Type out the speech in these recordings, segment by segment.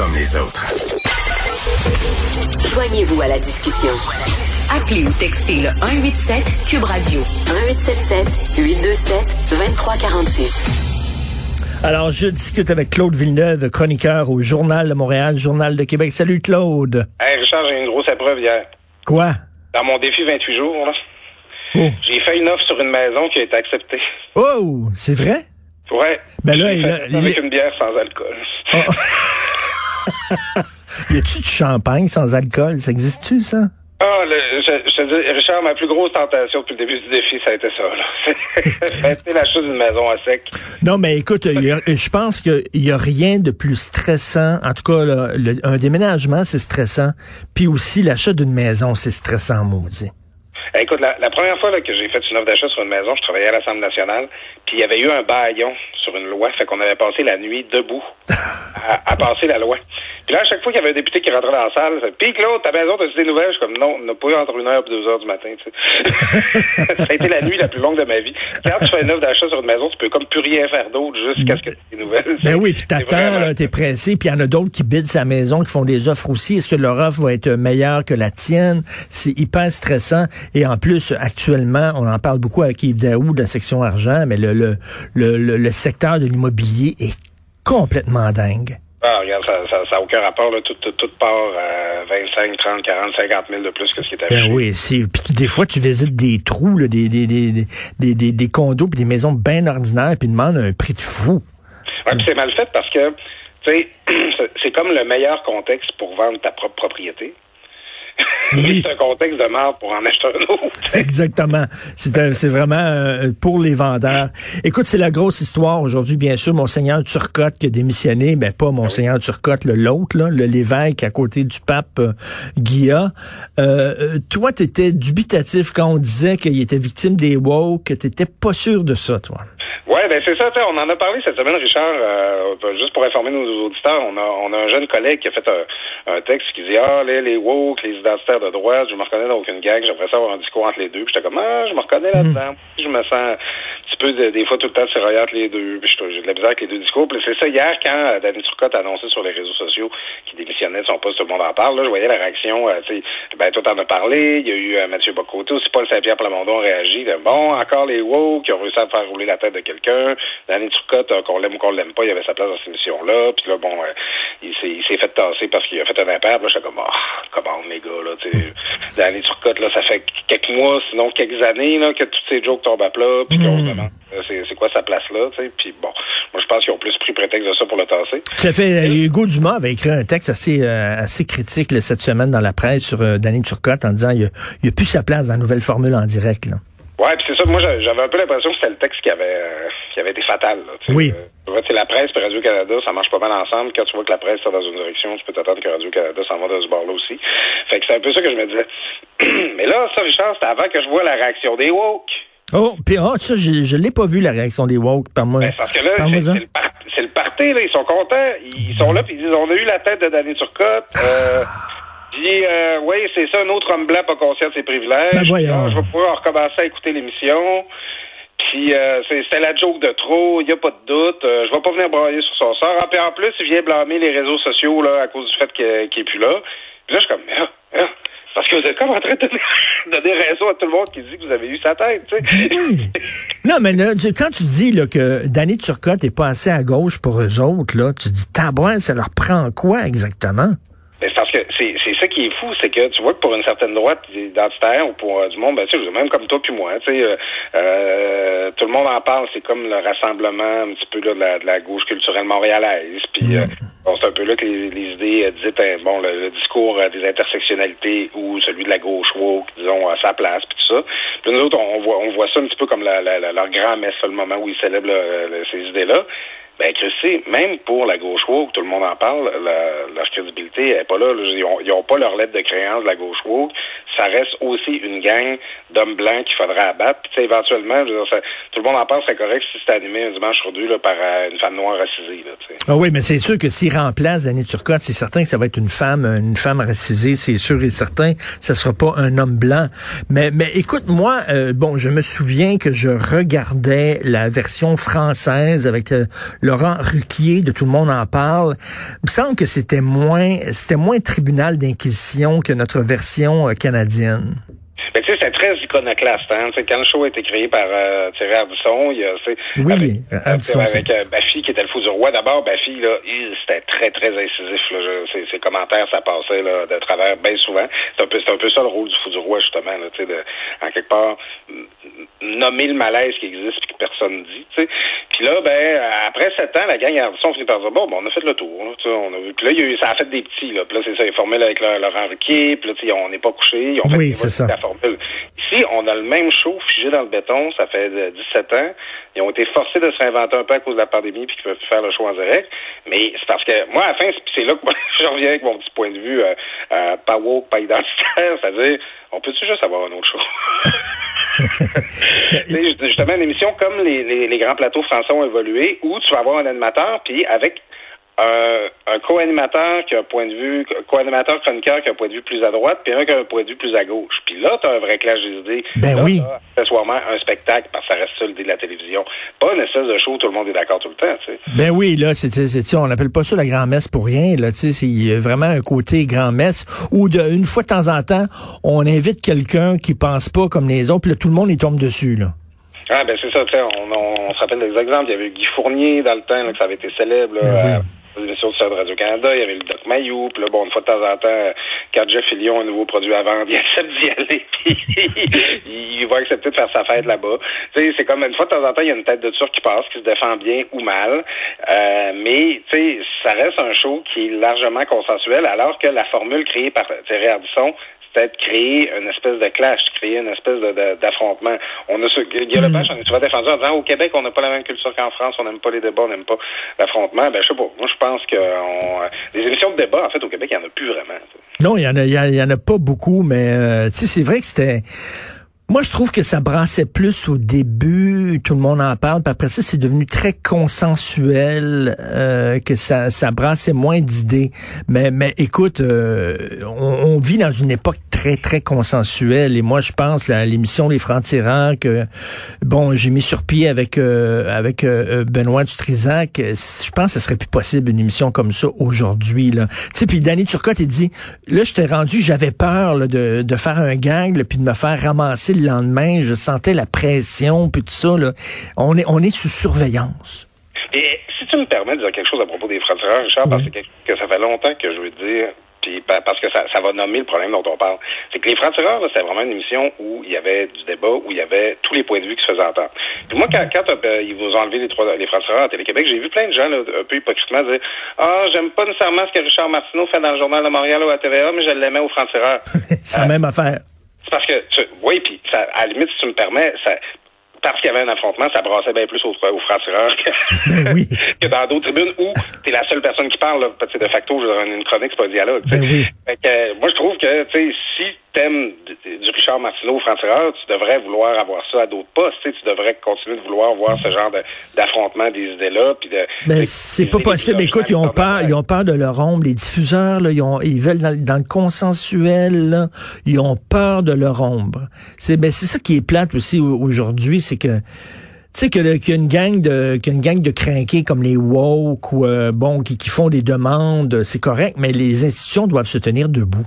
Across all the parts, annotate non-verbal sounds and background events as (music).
comme les autres. Joignez-vous à la discussion. Appelez ou textez le 187 Cube Radio 1877 827 2346. Alors, je discute avec Claude Villeneuve, chroniqueur au Journal de Montréal, Journal de Québec. Salut Claude. Hey Richard, j'ai une grosse épreuve hier. Quoi? Dans mon défi 28 jours, là, Oh, j'ai fait une offre sur une maison qui a été acceptée. oh c'est vrai? Ouais. Ben là, il fait a- ça il avec une bière sans alcool. (laughs) (laughs) Y a-tu du champagne sans alcool? Ça existe-tu, ça? Ah, le- je, je te dis, Richard, ma plus grosse tentation depuis le début du défi, ça a été ça. là. (laughs) ça a été l'achat d'une maison à sec. Non, mais écoute, a- je pense qu'il y a rien de plus stressant. En tout cas, là, le- un déménagement, c'est stressant. Puis aussi, l'achat d'une maison, c'est stressant, maudit. Écoute, la, la première fois là, que j'ai fait une offre d'achat sur une maison, je travaillais à l'Assemblée nationale, puis il y avait eu un baillon sur une loi, fait qu'on avait passé la nuit debout (laughs) à, à passer la loi. Puis là, à chaque fois qu'il y avait un député qui rentrait dans la salle, ça Puis Claude, ta maison, t'as-tu des nouvelles? Je suis comme, non, on n'a pas eu entre une heure et deux heures du matin, tu sais. (laughs) ça a été la nuit la plus longue de ma vie. Quand tu fais une offre d'achat sur une maison, tu peux comme plus rien faire d'autre jusqu'à ce que tu aies des nouvelles. Ben oui, puis t'attends, t'es pressé, puis il y en a d'autres qui bident sa maison, qui font des offres aussi. Est-ce que leur offre va être meilleure que la tienne? C'est hyper stressant. Et en plus, actuellement, on en parle beaucoup avec Yves Daou de la section argent, mais le, le, le, le- secteur de l'immobilier est complètement dingue. Ah, regarde, ça n'a ça, ça a aucun rapport. Là. Tout, tout, tout part à 25, 30, 40, 50 000 de plus que ce qui est affiché. Ben oui, c'est puis des fois tu visites des trous, là, des, des, des, des, des, des, condos puis des maisons bien ordinaires puis demandent un prix de fou. Ouais, puis c'est mal fait parce que, tu sais, (clears throat) c'est- c'est comme le meilleur contexte pour vendre ta propre propriété. Oui. c'est un contexte de mort pour en acheter un autre. (laughs) Exactement. C'est vraiment euh, pour les vendeurs. Écoute, c'est la grosse histoire aujourd'hui, bien sûr. Monseigneur Turcotte qui a démissionné, mais pas Monseigneur Turcotte, le l'autre, le l'évêque à côté du pape euh, Guilla. Euh, euh, toi, t'étais dubitatif quand on disait qu'il était victime des woke, que t'étais pas sûr de ça, toi. Ouais, ben c'est ça. tu On en a parlé cette semaine, Richard. euh, juste pour informer nos auditeurs, on a, on a un jeune collègue qui a fait un, un texte qui dit ah les, les woke, les identitaires de droite, je me reconnais dans aucune gang. J'aimerais ça avoir un discours entre les deux. Puis j'étais comme ah, je me reconnais là-dedans. Je me sens un petit peu de- des fois tout le temps tiré entre les deux. Puis je- j'ai de la misère avec les deux discours. Puis c'est ça hier quand euh, Danny Turcotte a annoncé sur les réseaux sociaux qu'il démissionnait de son poste, tout le monde en parle. Là, je voyais la réaction. euh, tu sais, ben toi t'en as parlé. Il y a eu euh, Mathieu Bocoté aussi, Paul Saint-Pierre Plamondon a réagi. Là, bon, encore les woke qui ont réussi à faire rouler la tête de quelqu'un. Danny Turcotte, euh, qu'on l'aime ou qu'on l'aime pas, il avait sa place dans cette émission-là. Puis là, bon, il s'est il s'est fait tasser parce qu'il a fait un impair. Là, j'étais comme, ah, comment les gars, là, tu sais. (laughs) Danny Turcotte, là, ça fait quelques mois, sinon quelques années, là, que toutes ces jokes tombent à plat. Puis qu'on se demande, euh, c'est quoi sa place là, tu sais. Puis bon, moi, je pense qu'ils ont plus pris prétexte de ça pour le tasser. Ça fait euh, Hugo Dumas avait écrit un texte assez euh, assez critique là, cette semaine dans la presse sur euh, Danny Turcotte en disant il a, il a plus sa place dans la nouvelle formule en direct. Là. Ouais, puis c'est ça. Moi, j'a- j'avais un peu l'impression que c'était le texte qui avait euh, qui avait été fatal. Là. Oui. Euh, tu vois, la presse et Radio-Canada, ça marche pas mal ensemble. Quand tu vois que la presse sort dans une direction, tu peux t'attendre que Radio-Canada s'en va dans ce bord-là aussi. Fait que c'est un peu ça que je me disais. (clears throat) Mais là, ça, Richard, c'était avant que je vois la réaction des woke. Oh, puis oh, ça, je, je l'ai pas vu la réaction des woke par moi. Ben, parce que là, c'est le, par- le party, là. Ils sont contents. Ils sont là, puis ils disent, on a eu la tête de Danny Turcotte. Euh, puis, euh, oui, c'est ça, un autre homme blanc pas conscient de ses privilèges. Ben, voyons. Ah, je vais pouvoir recommencer à écouter l'émission. Puis, euh, c'est- c'était la joke de trop, il n'y a pas de doute. Euh, je vais pas venir brailler sur son sort. Ah, puis en plus, il vient blâmer les réseaux sociaux là à cause du fait qu'il qu'il est plus là. Puis là, je suis comme, ah, ah, parce que vous êtes comme en train de donner, (laughs) donner raison à tout le monde qui dit que vous avez eu sa tête, tu sais. (laughs) Non, mais là, tu- quand tu dis là, que Danny Turcotte est pas assez à gauche pour eux autres, là, tu dis tabouin, ça leur prend quoi exactement? Mais c'est parce que c'est ça qui est fou, c'est que tu vois que pour une certaine droite identitaire ou pour euh, du monde, ben tu sais, même comme toi puis moi, tu sais, euh, euh, tout le monde en parle, c'est comme le rassemblement un petit peu là, de, la, de la gauche culturelle montréalaise. Puis bon, c'est un peu là que les, les idées dites, hein, bon, le, le discours des intersectionnalités ou celui de la gauche woke, disons, à sa place, puis tout ça. Puis nous autres, on, on voit on voit ça un petit peu comme la, leur grand messe, le moment où ils célèbrent ces idées-là. Ben, Christy, même pour la gauche woke, tout le monde en parle, la- leur crédibilité est pas là. Ils, ont, ils ont pas leur lettre de créance de la gauche woke. Ça reste aussi une gang d'hommes blancs qu'il faudra abattre. Puis, tu sais, éventuellement, je veux dire, ça- tout le monde en parle, c'est correct si c'est animé un dimanche sur par euh, une femme noire racisée. Là, tu sais. Ah oui, mais c'est sûr que s'il remplace Danny Turcotte, c'est certain que ça va être une femme, une femme racisée, c'est sûr et certain. Ça sera pas un homme blanc. Mais, mais écoute, moi, euh, bon, je me souviens que je regardais la version française avec euh, Laurent Ruquier, de Tout le monde en parle. Me semble que c'était moins, c'était moins tribunal d'inquisition que notre version euh, canadienne. Mais tu sais, c'est très iconoclaste. Hein? quand le show a été créé par euh, Thierry Ardisson, il y a, oui, avec, Ardisson, avec euh, Baffy qui était le fou du roi. D'abord, Baffy, là, c'était très, très incisif. Là, ses, ses, commentaires, ça passait là, de travers bien souvent. C'est un peu, c'est un peu ça le rôle du fou du roi, justement, là, tu sais, de, en quelque part, nommer le malaise qui existe et que personne dit. sais. Puis là, ben, après sept ans, la gang Ardisson finit par dire bon, ben, on a fait le tour. Là, on a vu. Puis là, il y a eu, ça a fait des petits. Là. Puis là, c'est ça, ils formé avec Laurent Ruquier. Puis là, on n'est pas couché. Ils ont fait oui, c'est ça. la formule. Ici, on a le même show figé dans le béton. Ça fait 17 ans. Ils ont été forcés de se réinventer un peu à cause de la pandémie puis qu'ils peuvent faire le show en direct. Mais c'est parce que moi, à la fin, c'est là que moi, (laughs) je reviens avec mon petit point de vue euh, euh, pas woke, pas identitaire. (laughs) C'est-à-dire, on peut-tu juste avoir un autre show? (laughs) justement, une émission comme les, les, grands plateaux français ont évolué, où tu vas avoir un animateur, puis avec un, un co-animateur qui a un point de vue, co-animateur chroniqueur qui a un point de vue plus à droite, puis un qui a un point de vue plus à gauche. Puis là, tu as un vrai clash des idées. Ben là, oui. accessoirement un spectacle, parce que ça reste ça l'idée de la télévision. Pas une espèce de show où tout le monde est d'accord tout le temps, tu sais. Ben oui, là, c'est, c'est, on n'appelle pas ça la grand-messe pour rien, là, tu sais, c'est vraiment un côté grand-messe où de, une fois de temps en temps, on invite quelqu'un qui pense pas comme les autres, puis là, tout le monde y tombe dessus, là. Ah, ben c'est ça, tu sais, on, on, on, se rappelle des exemples. Il y avait Guy Fournier dans le temps, là, que ça avait été célèbre, là, Ben oui l'émission de Radio-Canada, il y avait le Doc Mayou, puis là, bon, une fois de temps en temps, quand Jeff Fillion a un nouveau produit à vendre, (laughs) il accepte d'y aller, puis il va accepter de faire sa fête là-bas. Tu sais, c'est comme une fois de temps en temps, il y a une tête de turc qui passe, qui se défend bien ou mal, euh, mais, tu sais, ça reste un show qui est largement consensuel, alors que la formule créée par Thierry Ardisson, peut-être créer une espèce de clash, créer une espèce d'affrontement. On a ce, Guy Lepage, on est souvent défendu en disant au Québec, on n'a pas la même culture qu'en France, on n'aime pas les débats, on n'aime pas l'affrontement. Ben, je sais pas. Moi, je pense que on, les émissions de débat, en fait, au Québec, il n'y en a plus vraiment. Non, il y en a, il y, en a pas beaucoup, mais euh, tu sais, c'est vrai que c'était. Moi, je trouve que ça brassait plus au début, tout le monde en parle, puis après ça, c'est devenu très consensuel, euh, que ça, ça brassait moins d'idées. Mais, mais écoute, euh, on, on, vit dans une époque très, très consensuelle, et moi, je pense à l'émission Les Francs-Tireurs que, bon, j'ai mis sur pied avec euh, avec euh, Benoît Dutrisac. Je pense que ce serait plus possible une émission comme ça aujourd'hui. Tu sais, puis Danny Turcotte, il dit, là, je t'ai rendu, j'avais peur là, de, de faire un gang, puis de me faire ramasser le lendemain, je sentais la pression, puis tout ça. Là. On, est, on est sous surveillance. Et si tu me permets de dire quelque chose à propos des francs-tireurs, Richard, oui. parce que, que ça fait longtemps que je veux dire puis parce que ça, ça va nommer le problème dont on parle. C'est que les francs-tireurs, c'était vraiment une émission où il y avait du débat, où il y avait tous les points de vue qui se faisaient entendre. Puis moi, quand, quand euh, ils vous ont enlevé les trois les francs-tireurs à Télé-Québec, j'ai vu plein de gens là, un peu hypocritement dire Ah, j'aime pas nécessairement ce que Richard Martineau fait dans le Journal de Montréal ou à TVA, mais je l'aimais aux francs-tireurs. (laughs) C'est la même affaire. C'est parce que, tu, oui, puis ça, à la limite, si tu me permets, ça, parce qu'il y avait un affrontement, ça brassait bien plus aux, aux francs-tireurs que, ben oui. (laughs) que dans d'autres tribunes où t'es la seule personne qui parle, là, de facto, je dire, une chronique, c'est pas un dialogue. Ben oui. fait que, moi, je trouve que, tu sais, si t'aimes du Richard Martineau au franc-tireur, tu devrais vouloir avoir ça à d'autres postes. Tu, sais, tu devrais continuer de vouloir voir ce genre d'affrontement des idées-là. De, Mais c'est pas possible. Écoute, ils ont peur, ils ont peur de leur ombre. Les diffuseurs, là, ils, ont, ils veulent dans, dans, le consensuel, là, ils ont peur de leur ombre. C'est ben, c'est ça qui est plate aussi aujourd'hui, c'est que tu sais qu'il y a une gang de qu'il y a une gang de crinqués comme les woke ou euh, bon qui, qui font des demandes, c'est correct, mais les institutions doivent se tenir debout.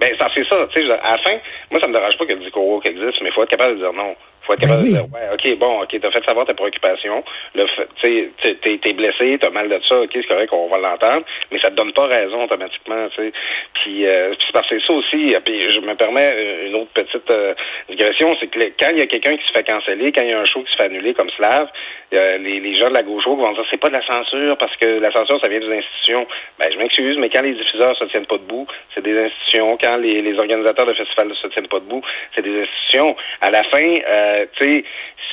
Ben ça c'est ça, tu sais, à la fin, moi ça me dérange pas que le discours woke existe, mais il faut être capable de dire non. Faut être capable ben oui. de dire ouais, ok, bon, ok, t'as fait savoir ta préoccupation, le tu sais, t'es, t'es blessé, t'as mal de ça, ok, c'est correct, on va l'entendre, mais ça te donne pas raison automatiquement, tu sais. Puis, euh, puis c'est parce que ça aussi, puis je me permets une autre petite euh, digression, c'est que quand il y a quelqu'un qui se fait canceller, quand il y a un show qui se fait annuler comme Slav, euh, les, les gens de la gauche vont dire c'est pas de la censure parce que la censure ça vient des institutions. Ben je m'excuse, mais quand les diffuseurs se tiennent pas debout, c'est des institutions. Quand les, les organisateurs de festivals ne se tiennent pas debout, c'est des institutions. À la fin, euh, tu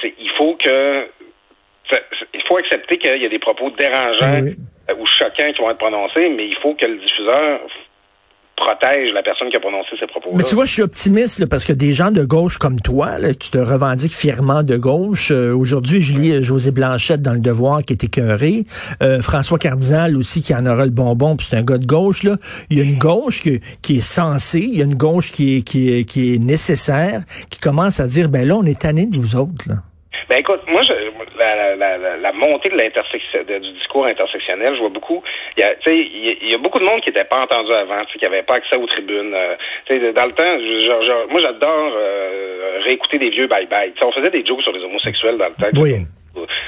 sais, il faut que il faut accepter qu'il y a des propos dérangeants oui. ou choquants qui vont être prononcés, mais il faut que le diffuseur protège la personne qui a prononcé ces propos. Mais tu vois, je suis optimiste parce que des gens de gauche comme toi, tu te revendiques fièrement de gauche. Euh, Aujourd'hui, je lis José Blanchette dans Le Devoir qui est écœuré. Euh, François Cardinal aussi qui en aura le bonbon, puis c'est un gars de gauche. Là. Il y a une gauche qui, est censée, il y a une gauche qui est, qui, est, qui est nécessaire, qui commence à dire, ben là, on est tanné de vous autres. Là. Ben écoute, moi, je, la, la, la, montée de l'intersection du discours intersectionnel, je vois beaucoup. Il y a, il y a beaucoup de monde qui n'était pas entendu avant, qui n'avait pas accès aux tribunes. Euh, dans le temps, moi j'adore euh, réécouter des vieux bye bye. on faisait des jokes sur les homosexuels dans le temps. Oui.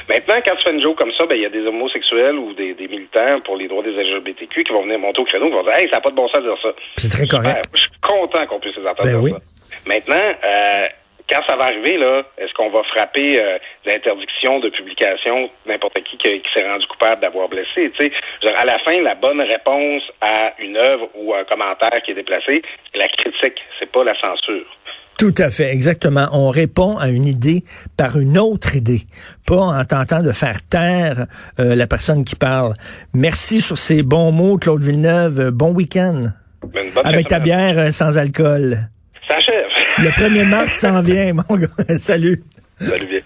Maintenant, quand tu fais une joke comme ça, ben il y a des homosexuels ou des, des, militants pour les droits des LGBTQ qui vont venir monter au créneau, qui vont dire Hey, ça n'a pas de bon sens de dire ça. C'est très correct. je suis content qu'on puisse les entendre ben oui. ça. Maintenant, euh, quand ça va arriver, là, est-ce qu'on va frapper euh, l'interdiction de publication n'importe qui qui, s'est rendu coupable d'avoir blessé? sais, À la fin, la bonne réponse à une œuvre ou un commentaire qui est déplacé, c'est la critique, c'est pas la censure. Tout à fait, exactement. On répond à une idée par une autre idée, pas en tentant de faire taire euh, la personne qui parle. Merci sur ces bons mots, Claude Villeneuve. Bon week-end. Avec ta bière euh, sans alcool. Le 1er mars s'en vient, mon gars. (laughs) Salut. Salut bien.